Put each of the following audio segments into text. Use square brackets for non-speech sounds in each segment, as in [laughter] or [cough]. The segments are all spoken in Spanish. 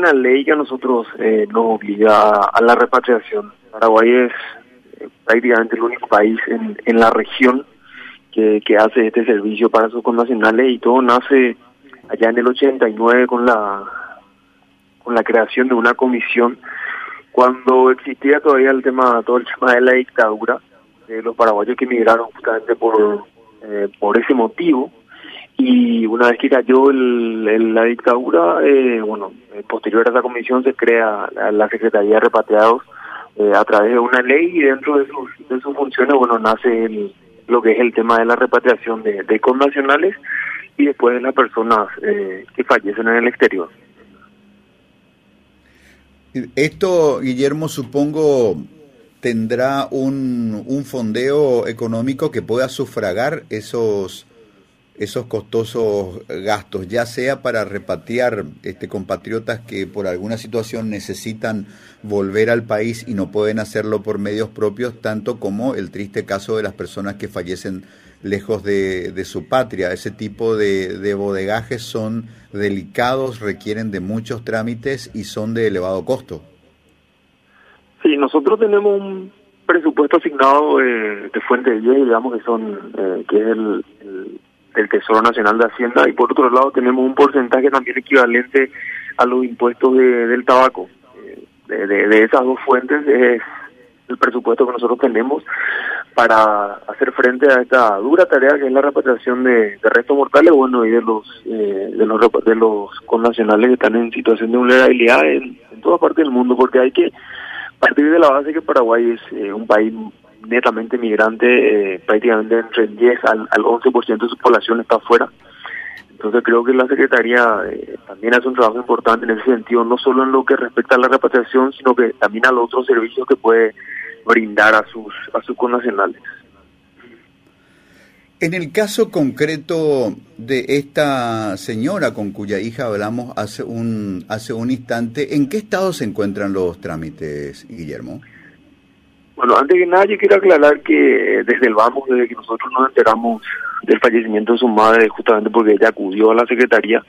una ley que a nosotros eh, nos obliga a la repatriación. Paraguay es eh, prácticamente el único país en, en la región que, que hace este servicio para sus connacionales y todo nace allá en el 89 con la con la creación de una comisión cuando existía todavía el tema todo el tema de la dictadura de los paraguayos que emigraron justamente por eh, por ese motivo y una vez que cayó el, la dictadura eh, bueno eh, posterior a esa comisión se crea la, secretaría de repatriados eh, a través de una ley y dentro de sus de sus funciones bueno nace el, lo que es el tema de la repatriación de, de connacionales y después de las personas eh, que fallecen en el exterior. Esto, Guillermo, supongo tendrá un, un fondeo económico que pueda sufragar esos esos costosos gastos, ya sea para repatriar este, compatriotas que por alguna situación necesitan volver al país y no pueden hacerlo por medios propios, tanto como el triste caso de las personas que fallecen lejos de, de su patria. Ese tipo de, de bodegajes son delicados, requieren de muchos trámites y son de elevado costo. Sí, nosotros tenemos un presupuesto asignado de, de fuente de 10, digamos que son, eh, que es el del Tesoro Nacional de Hacienda y por otro lado tenemos un porcentaje también equivalente a los impuestos de, del tabaco. De, de, esas dos fuentes es el presupuesto que nosotros tenemos para hacer frente a esta dura tarea que es la repatriación de, de restos mortales bueno y de los eh, de los de los connacionales que están en situación de vulnerabilidad en, en toda parte del mundo porque hay que partir de la base que Paraguay es eh, un país netamente migrante, eh, prácticamente entre el 10 al, al 11% de su población está afuera. Entonces creo que la Secretaría eh, también hace un trabajo importante en ese sentido, no solo en lo que respecta a la repatriación, sino que también a los otros servicios que puede brindar a sus, a sus connacionales. En el caso concreto de esta señora con cuya hija hablamos hace un, hace un instante, ¿en qué estado se encuentran los trámites, Guillermo? Bueno, antes que nada yo quiero aclarar que desde el vamos, desde que nosotros nos enteramos del fallecimiento de su madre, justamente porque ella acudió a la Secretaría,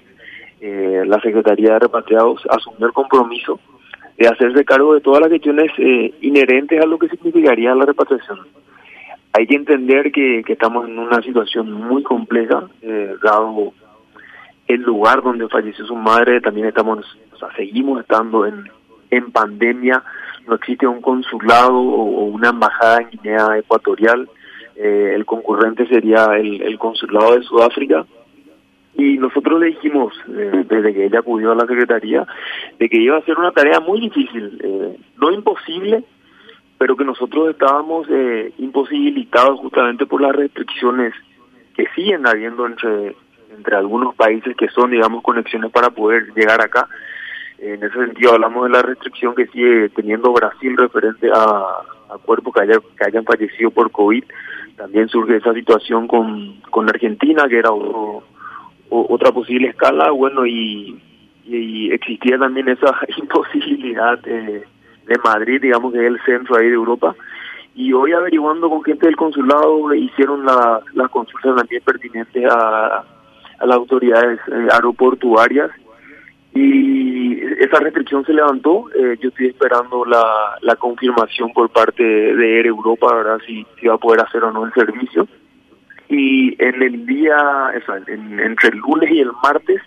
eh, la Secretaría de Repatriados asumió el compromiso de hacerse cargo de todas las cuestiones eh, inherentes a lo que significaría la repatriación. Hay que entender que, que estamos en una situación muy compleja, eh, dado el lugar donde falleció su madre, también estamos, o sea, seguimos estando en, en pandemia, no existe un consulado o una embajada en Guinea Ecuatorial, eh, el concurrente sería el, consulado de Sudáfrica. Y nosotros le dijimos, eh, desde que ella acudió a la Secretaría, de que iba a ser una tarea muy difícil, eh, no imposible, pero que nosotros estábamos eh, imposibilitados justamente por las restricciones que siguen habiendo entre, entre algunos países que son, digamos, conexiones para poder llegar acá. En ese sentido hablamos de la restricción que sigue teniendo Brasil referente a, cuerpos que, haya, que hayan fallecido por COVID. También surge esa situación con, con Argentina, que era otro, otra posible escala, bueno, y, existía también esa [laughs] imposibilidad de, de Madrid, digamos que es el centro ahí de Europa. Y hoy averiguando con gente del consulado, hicieron la, las consultas también pertinentes a, a las autoridades eh, aeroportuarias y esa restricción se levantó. Eh, yo estoy esperando la, la confirmación por parte de Air Europa, ¿verdad? Si, si va a poder hacer o no el servicio. Y en el día, o sea, en, entre el lunes y el martes,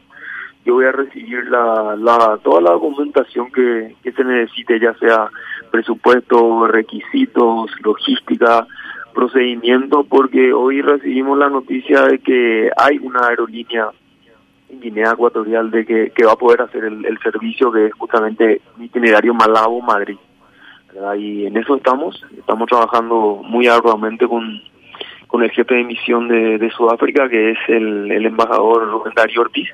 yo voy a recibir la, la toda la documentación que, que se necesite, ya sea presupuesto, requisitos, logística, procedimiento, porque hoy recibimos la noticia de que hay una aerolínea Guinea Ecuatorial de que, va a poder hacer el, servicio que es justamente itinerario Malabo-Madrid. Y en eso estamos, estamos trabajando muy arduamente con, con el jefe de misión de, Sudáfrica, que es el, el embajador Darío Ortiz.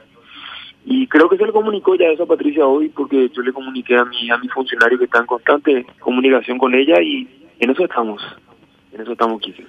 Y creo que se le comunicó ya eso a Patricia hoy, porque yo le comuniqué a mi, a mi funcionario que está en constante comunicación con ella y en eso estamos, en eso estamos, Kiki.